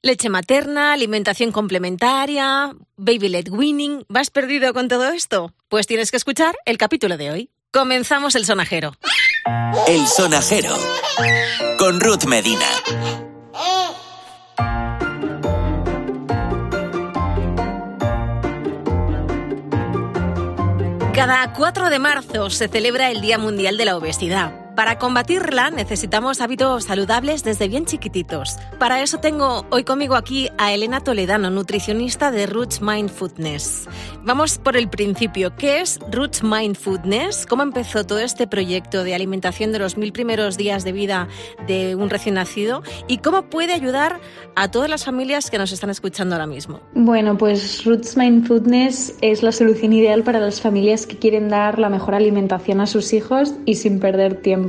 Leche materna, alimentación complementaria, baby led winning. ¿Vas perdido con todo esto? Pues tienes que escuchar el capítulo de hoy. Comenzamos el sonajero. El sonajero. Con Ruth Medina. Cada 4 de marzo se celebra el Día Mundial de la Obesidad. Para combatirla necesitamos hábitos saludables desde bien chiquititos. Para eso tengo hoy conmigo aquí a Elena Toledano, nutricionista de Roots Mind Foodness. Vamos por el principio. ¿Qué es Roots Mind Foodness? ¿Cómo empezó todo este proyecto de alimentación de los mil primeros días de vida de un recién nacido? ¿Y cómo puede ayudar a todas las familias que nos están escuchando ahora mismo? Bueno, pues Roots Mind Foodness es la solución ideal para las familias que quieren dar la mejor alimentación a sus hijos y sin perder tiempo.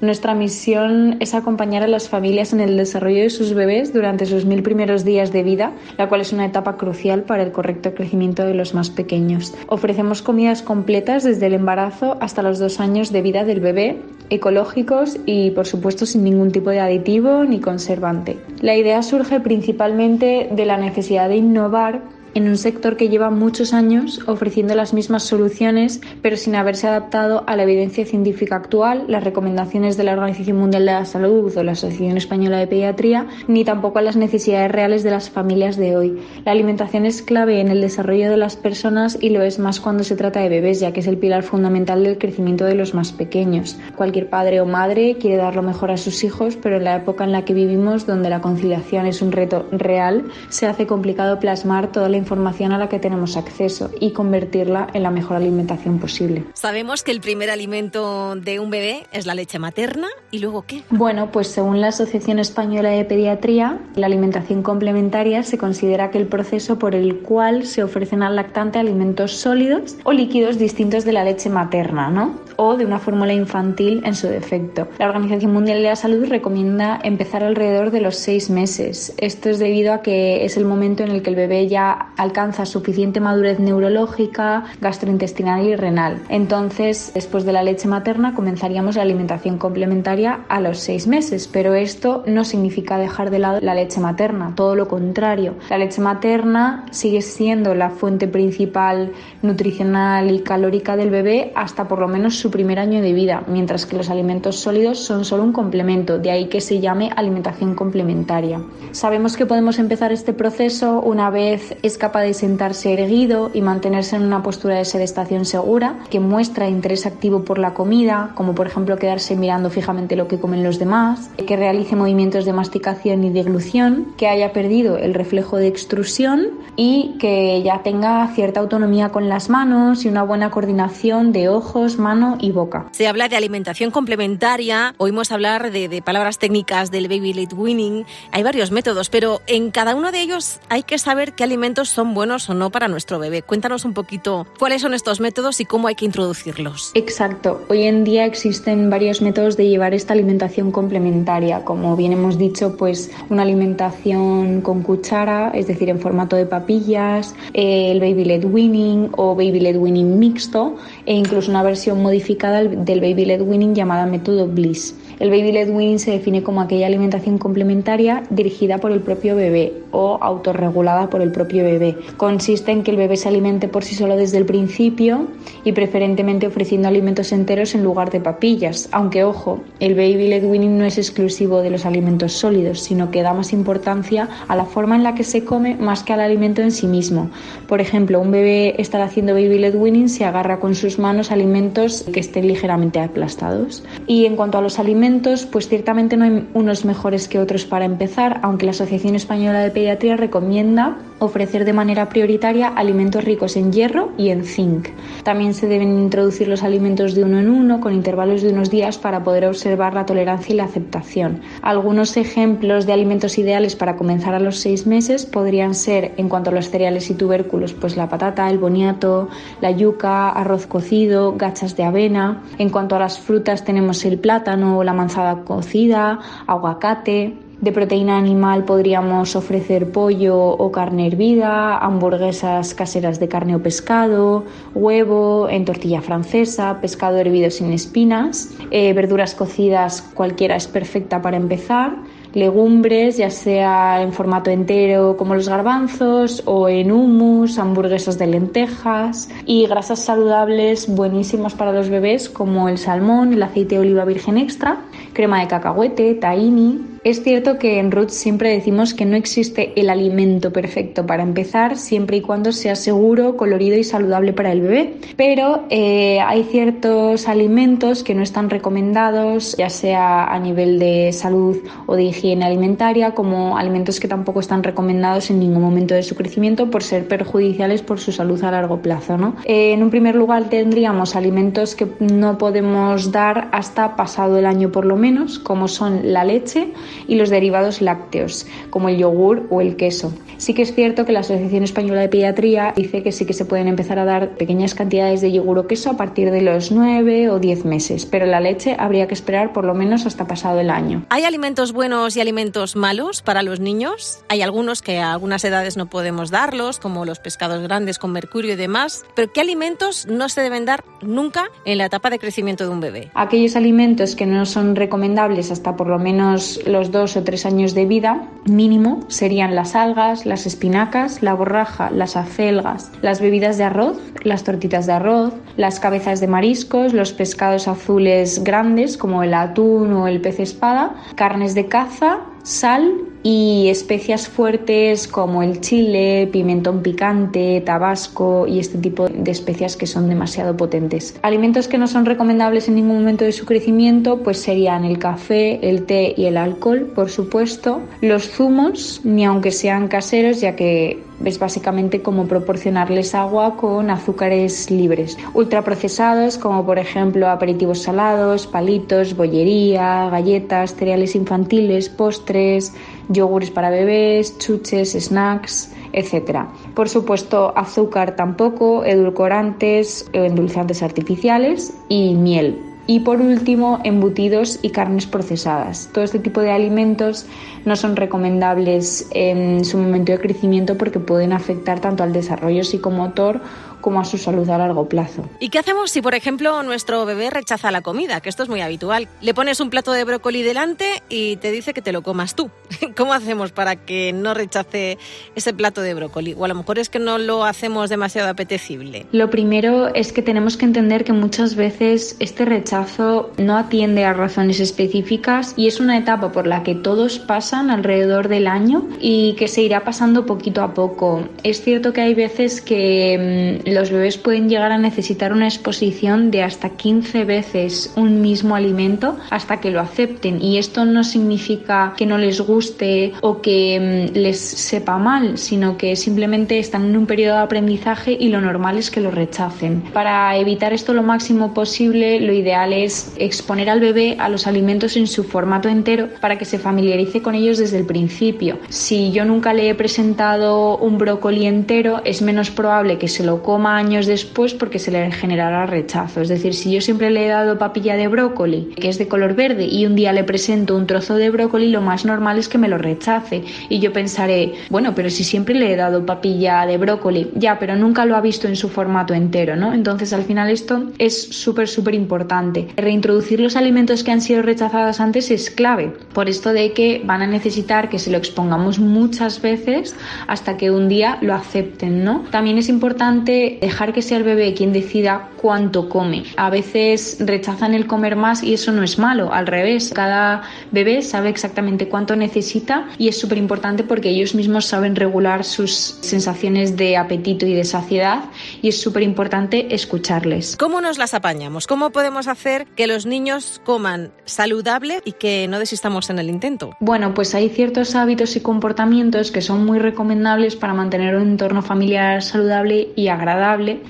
Nuestra misión es acompañar a las familias en el desarrollo de sus bebés durante sus mil primeros días de vida, la cual es una etapa crucial para el correcto crecimiento de los más pequeños. Ofrecemos comidas completas desde el embarazo hasta los dos años de vida del bebé, ecológicos y por supuesto sin ningún tipo de aditivo ni conservante. La idea surge principalmente de la necesidad de innovar en un sector que lleva muchos años ofreciendo las mismas soluciones, pero sin haberse adaptado a la evidencia científica actual, las recomendaciones de la Organización Mundial de la Salud o la Asociación Española de Pediatría, ni tampoco a las necesidades reales de las familias de hoy. La alimentación es clave en el desarrollo de las personas y lo es más cuando se trata de bebés, ya que es el pilar fundamental del crecimiento de los más pequeños. Cualquier padre o madre quiere dar lo mejor a sus hijos, pero en la época en la que vivimos, donde la conciliación es un reto real, se hace complicado plasmar toda la información a la que tenemos acceso y convertirla en la mejor alimentación posible. Sabemos que el primer alimento de un bebé es la leche materna y luego qué? Bueno, pues según la Asociación Española de Pediatría, la alimentación complementaria se considera que el proceso por el cual se ofrecen al lactante alimentos sólidos o líquidos distintos de la leche materna, ¿no? O de una fórmula infantil en su defecto. La Organización Mundial de la Salud recomienda empezar alrededor de los seis meses. Esto es debido a que es el momento en el que el bebé ya alcanza suficiente madurez neurológica, gastrointestinal y renal. Entonces, después de la leche materna, comenzaríamos la alimentación complementaria a los seis meses, pero esto no significa dejar de lado la leche materna, todo lo contrario. La leche materna sigue siendo la fuente principal nutricional y calórica del bebé hasta por lo menos su primer año de vida, mientras que los alimentos sólidos son solo un complemento, de ahí que se llame alimentación complementaria. Sabemos que podemos empezar este proceso una vez es capaz de sentarse erguido y mantenerse en una postura de sedestación segura, que muestra interés activo por la comida, como por ejemplo quedarse mirando fijamente lo que comen los demás, que realice movimientos de masticación y deglución, que haya perdido el reflejo de extrusión y que ya tenga cierta autonomía con las manos y una buena coordinación de ojos, mano y boca. Se habla de alimentación complementaria, oímos hablar de, de palabras técnicas del baby led winning, hay varios métodos, pero en cada uno de ellos hay que saber qué alimentos son buenos o no para nuestro bebé. Cuéntanos un poquito cuáles son estos métodos y cómo hay que introducirlos. Exacto. Hoy en día existen varios métodos de llevar esta alimentación complementaria. Como bien hemos dicho, pues una alimentación con cuchara, es decir, en formato de papillas, el baby led winning o baby led winning mixto e incluso una versión modificada del baby led winning llamada método Bliss. El baby led weaning se define como aquella alimentación complementaria dirigida por el propio bebé o autorregulada por el propio bebé. Consiste en que el bebé se alimente por sí solo desde el principio y preferentemente ofreciendo alimentos enteros en lugar de papillas. Aunque ojo, el baby led weaning no es exclusivo de los alimentos sólidos, sino que da más importancia a la forma en la que se come más que al alimento en sí mismo. Por ejemplo, un bebé estará haciendo baby led weaning se agarra con sus manos alimentos que estén ligeramente aplastados. Y en cuanto a los alimentos pues ciertamente no hay unos mejores que otros para empezar, aunque la Asociación Española de Pediatría recomienda ofrecer de manera prioritaria alimentos ricos en hierro y en zinc. También se deben introducir los alimentos de uno en uno con intervalos de unos días para poder observar la tolerancia y la aceptación. Algunos ejemplos de alimentos ideales para comenzar a los seis meses podrían ser, en cuanto a los cereales y tubérculos, pues la patata, el boniato, la yuca, arroz cocido, gachas de avena. En cuanto a las frutas tenemos el plátano o la manzana cocida, aguacate. De proteína animal podríamos ofrecer pollo o carne hervida, hamburguesas caseras de carne o pescado, huevo en tortilla francesa, pescado hervido sin espinas, eh, verduras cocidas, cualquiera es perfecta para empezar legumbres, ya sea en formato entero como los garbanzos o en hummus, hamburguesas de lentejas y grasas saludables buenísimas para los bebés como el salmón, el aceite de oliva virgen extra, crema de cacahuete, tahini, es cierto que en Roots siempre decimos que no existe el alimento perfecto para empezar, siempre y cuando sea seguro, colorido y saludable para el bebé. Pero eh, hay ciertos alimentos que no están recomendados, ya sea a nivel de salud o de higiene alimentaria, como alimentos que tampoco están recomendados en ningún momento de su crecimiento por ser perjudiciales por su salud a largo plazo. ¿no? Eh, en un primer lugar tendríamos alimentos que no podemos dar hasta pasado el año por lo menos, como son la leche, y los derivados lácteos, como el yogur o el queso. Sí que es cierto que la Asociación Española de Pediatría dice que sí que se pueden empezar a dar pequeñas cantidades de yogur o queso a partir de los 9 o 10 meses, pero la leche habría que esperar por lo menos hasta pasado el año. ¿Hay alimentos buenos y alimentos malos para los niños? Hay algunos que a algunas edades no podemos darlos, como los pescados grandes con mercurio y demás, pero ¿qué alimentos no se deben dar nunca en la etapa de crecimiento de un bebé? Aquellos alimentos que no son recomendables hasta por lo menos los dos o tres años de vida mínimo serían las algas, las espinacas, la borraja, las acelgas, las bebidas de arroz, las tortitas de arroz, las cabezas de mariscos, los pescados azules grandes como el atún o el pez espada, carnes de caza, sal y especias fuertes como el chile, pimentón picante, tabasco y este tipo de especias que son demasiado potentes. Alimentos que no son recomendables en ningún momento de su crecimiento pues serían el café, el té y el alcohol, por supuesto, los zumos, ni aunque sean caseros, ya que es básicamente como proporcionarles agua con azúcares libres. Ultraprocesados como por ejemplo aperitivos salados, palitos, bollería, galletas, cereales infantiles, postres, yogures para bebés, chuches, snacks, etc. Por supuesto, azúcar tampoco, edulcorantes, endulzantes artificiales y miel. Y por último, embutidos y carnes procesadas. Todo este tipo de alimentos no son recomendables en su momento de crecimiento porque pueden afectar tanto al desarrollo psicomotor como a su salud a largo plazo. ¿Y qué hacemos si, por ejemplo, nuestro bebé rechaza la comida? Que esto es muy habitual. Le pones un plato de brócoli delante y te dice que te lo comas tú. ¿Cómo hacemos para que no rechace ese plato de brócoli? O a lo mejor es que no lo hacemos demasiado apetecible. Lo primero es que tenemos que entender que muchas veces este rechazo no atiende a razones específicas y es una etapa por la que todos pasan alrededor del año y que se irá pasando poquito a poco. Es cierto que hay veces que mm, los bebés pueden llegar a necesitar una exposición de hasta 15 veces un mismo alimento hasta que lo acepten y esto no significa que no les guste o que mm, les sepa mal, sino que simplemente están en un periodo de aprendizaje y lo normal es que lo rechacen. Para evitar esto lo máximo posible, lo ideal es exponer al bebé a los alimentos en su formato entero para que se familiarice con ellos desde el principio. Si yo nunca le he presentado un brócoli entero, es menos probable que se lo coma años después porque se le generará rechazo. Es decir, si yo siempre le he dado papilla de brócoli, que es de color verde, y un día le presento un trozo de brócoli, lo más normal es que me lo rechace. Y yo pensaré, bueno, pero si siempre le he dado papilla de brócoli, ya, pero nunca lo ha visto en su formato entero, ¿no? Entonces al final esto es súper, súper importante. Reintroducir los alimentos que han sido rechazados antes es clave, por esto de que van a necesitar que se lo expongamos muchas veces hasta que un día lo acepten, ¿no? También es importante dejar que sea el bebé quien decida cuánto come. A veces rechazan el comer más y eso no es malo, al revés. Cada bebé sabe exactamente cuánto necesita y es súper importante porque ellos mismos saben regular sus sensaciones de apetito y de saciedad y es súper importante escucharles. ¿Cómo nos las apañamos? ¿Cómo podemos hacer que los niños coman saludable y que no desistamos en el intento? Bueno, pues hay ciertos hábitos y comportamientos que son muy recomendables para mantener un entorno familiar saludable y agradable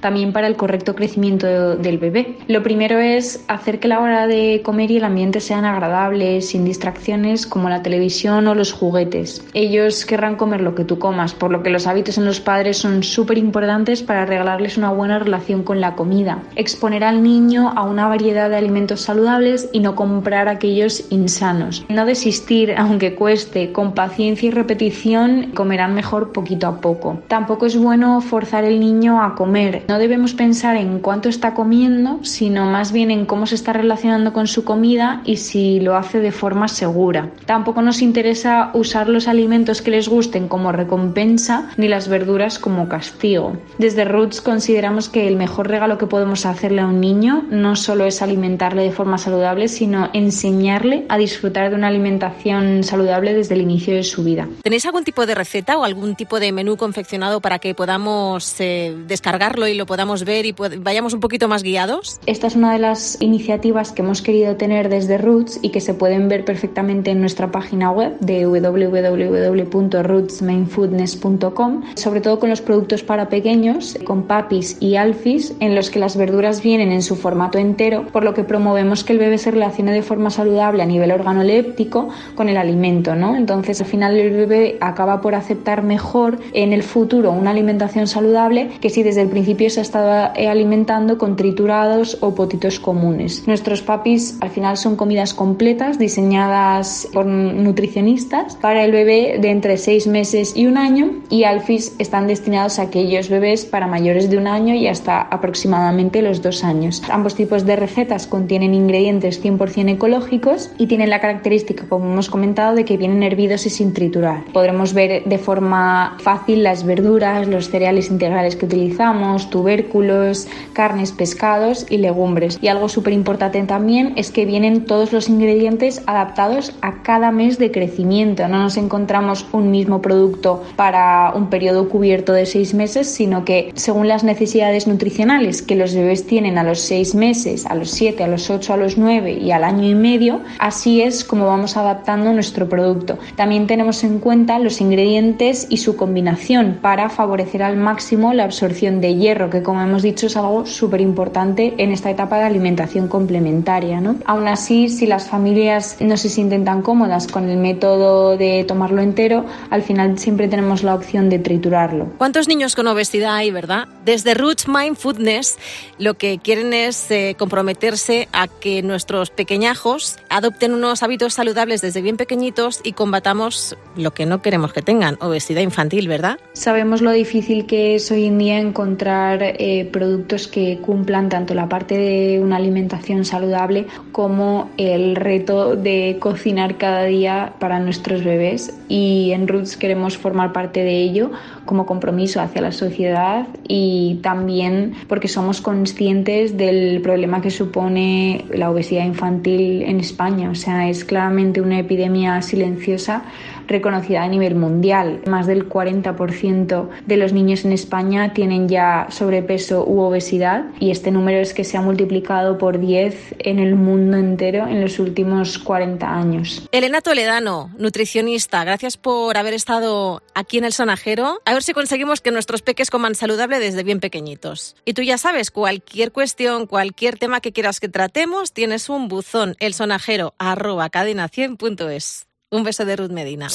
también para el correcto crecimiento del bebé. Lo primero es hacer que la hora de comer y el ambiente sean agradables, sin distracciones como la televisión o los juguetes. Ellos querrán comer lo que tú comas, por lo que los hábitos en los padres son súper importantes para regalarles una buena relación con la comida. Exponer al niño a una variedad de alimentos saludables y no comprar aquellos insanos. No desistir, aunque cueste, con paciencia y repetición comerán mejor poquito a poco. Tampoco es bueno forzar el niño a comer. No debemos pensar en cuánto está comiendo, sino más bien en cómo se está relacionando con su comida y si lo hace de forma segura. Tampoco nos interesa usar los alimentos que les gusten como recompensa ni las verduras como castigo. Desde Roots consideramos que el mejor regalo que podemos hacerle a un niño no solo es alimentarle de forma saludable, sino enseñarle a disfrutar de una alimentación saludable desde el inicio de su vida. ¿Tenéis algún tipo de receta o algún tipo de menú confeccionado para que podamos eh, descargarlo y lo podamos ver y vayamos un poquito más guiados? Esta es una de las iniciativas que hemos querido tener desde Roots y que se pueden ver perfectamente en nuestra página web de www.rootsmainfoodness.com, sobre todo con los productos para pequeños, con papis y alfis, en los que las verduras vienen en su formato entero, por lo que promovemos que el bebé se relacione de forma saludable a nivel organoléptico con el alimento, ¿no? Entonces, al final el bebé acaba por aceptar mejor en el futuro una alimentación saludable que si desde el principio se ha estado eh, alimentando con triturados o potitos comunes. Nuestros papis al final son comidas completas diseñadas por nutricionistas para el bebé de entre 6 meses y un año y alfis están destinados a aquellos bebés para mayores de un año y hasta aproximadamente los dos años. Ambos tipos de recetas contienen ingredientes 100% ecológicos y tienen la característica, como hemos comentado, de que vienen hervidos y sin triturar. Podremos ver de forma fácil las verduras, los cereales integrales que utilizamos, tubérculos, carnes, pescados y legumbres. Y algo súper importante también es que vienen todos los ingredientes adaptados a cada mes de crecimiento. No nos encontramos un mismo producto para un periodo cubierto de seis meses, sino que según las necesidades nutricionales que los bebés tienen a los seis meses, a los siete, a los ocho, a los nueve y al año y medio, así es como vamos adaptando nuestro producto. También tenemos en cuenta los ingredientes y su combinación para favorecer al máximo la absorción de hierro, que como hemos dicho es algo súper importante en esta etapa de alimentación complementaria. ¿no? Aún así, si las familias no se sienten tan cómodas con el método de tomarlo entero, al final siempre tenemos la opción de triturarlo. ¿Cuántos niños con obesidad hay, verdad? Desde Roots Mind Foodness lo que quieren es eh, comprometerse a que nuestros pequeñajos adopten unos hábitos saludables desde bien pequeñitos y combatamos lo que no queremos que tengan, obesidad infantil, ¿verdad? Sabemos lo difícil que es hoy en día encontrar eh, productos que cumplan tanto la parte de una alimentación saludable como el reto de cocinar cada día para nuestros bebés y en Roots queremos formar parte de ello como compromiso hacia la sociedad y también porque somos conscientes del problema que supone la obesidad infantil en España. O sea, es claramente una epidemia silenciosa reconocida a nivel mundial. Más del 40% de los niños en España tienen ya sobrepeso u obesidad y este número es que se ha multiplicado por 10 en el mundo entero en los últimos 40 años. Elena Toledano, nutricionista, gracias por haber estado aquí en el sonajero. A ver si conseguimos que nuestros peques coman saludable desde bien pequeñitos. Y tú ya sabes, cualquier cuestión, cualquier tema que quieras que tratemos, tienes un buzón, el sonajero, arroba cadena100.es. Un beso de Ruth Medina.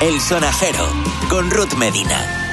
El sonajero con Ruth Medina.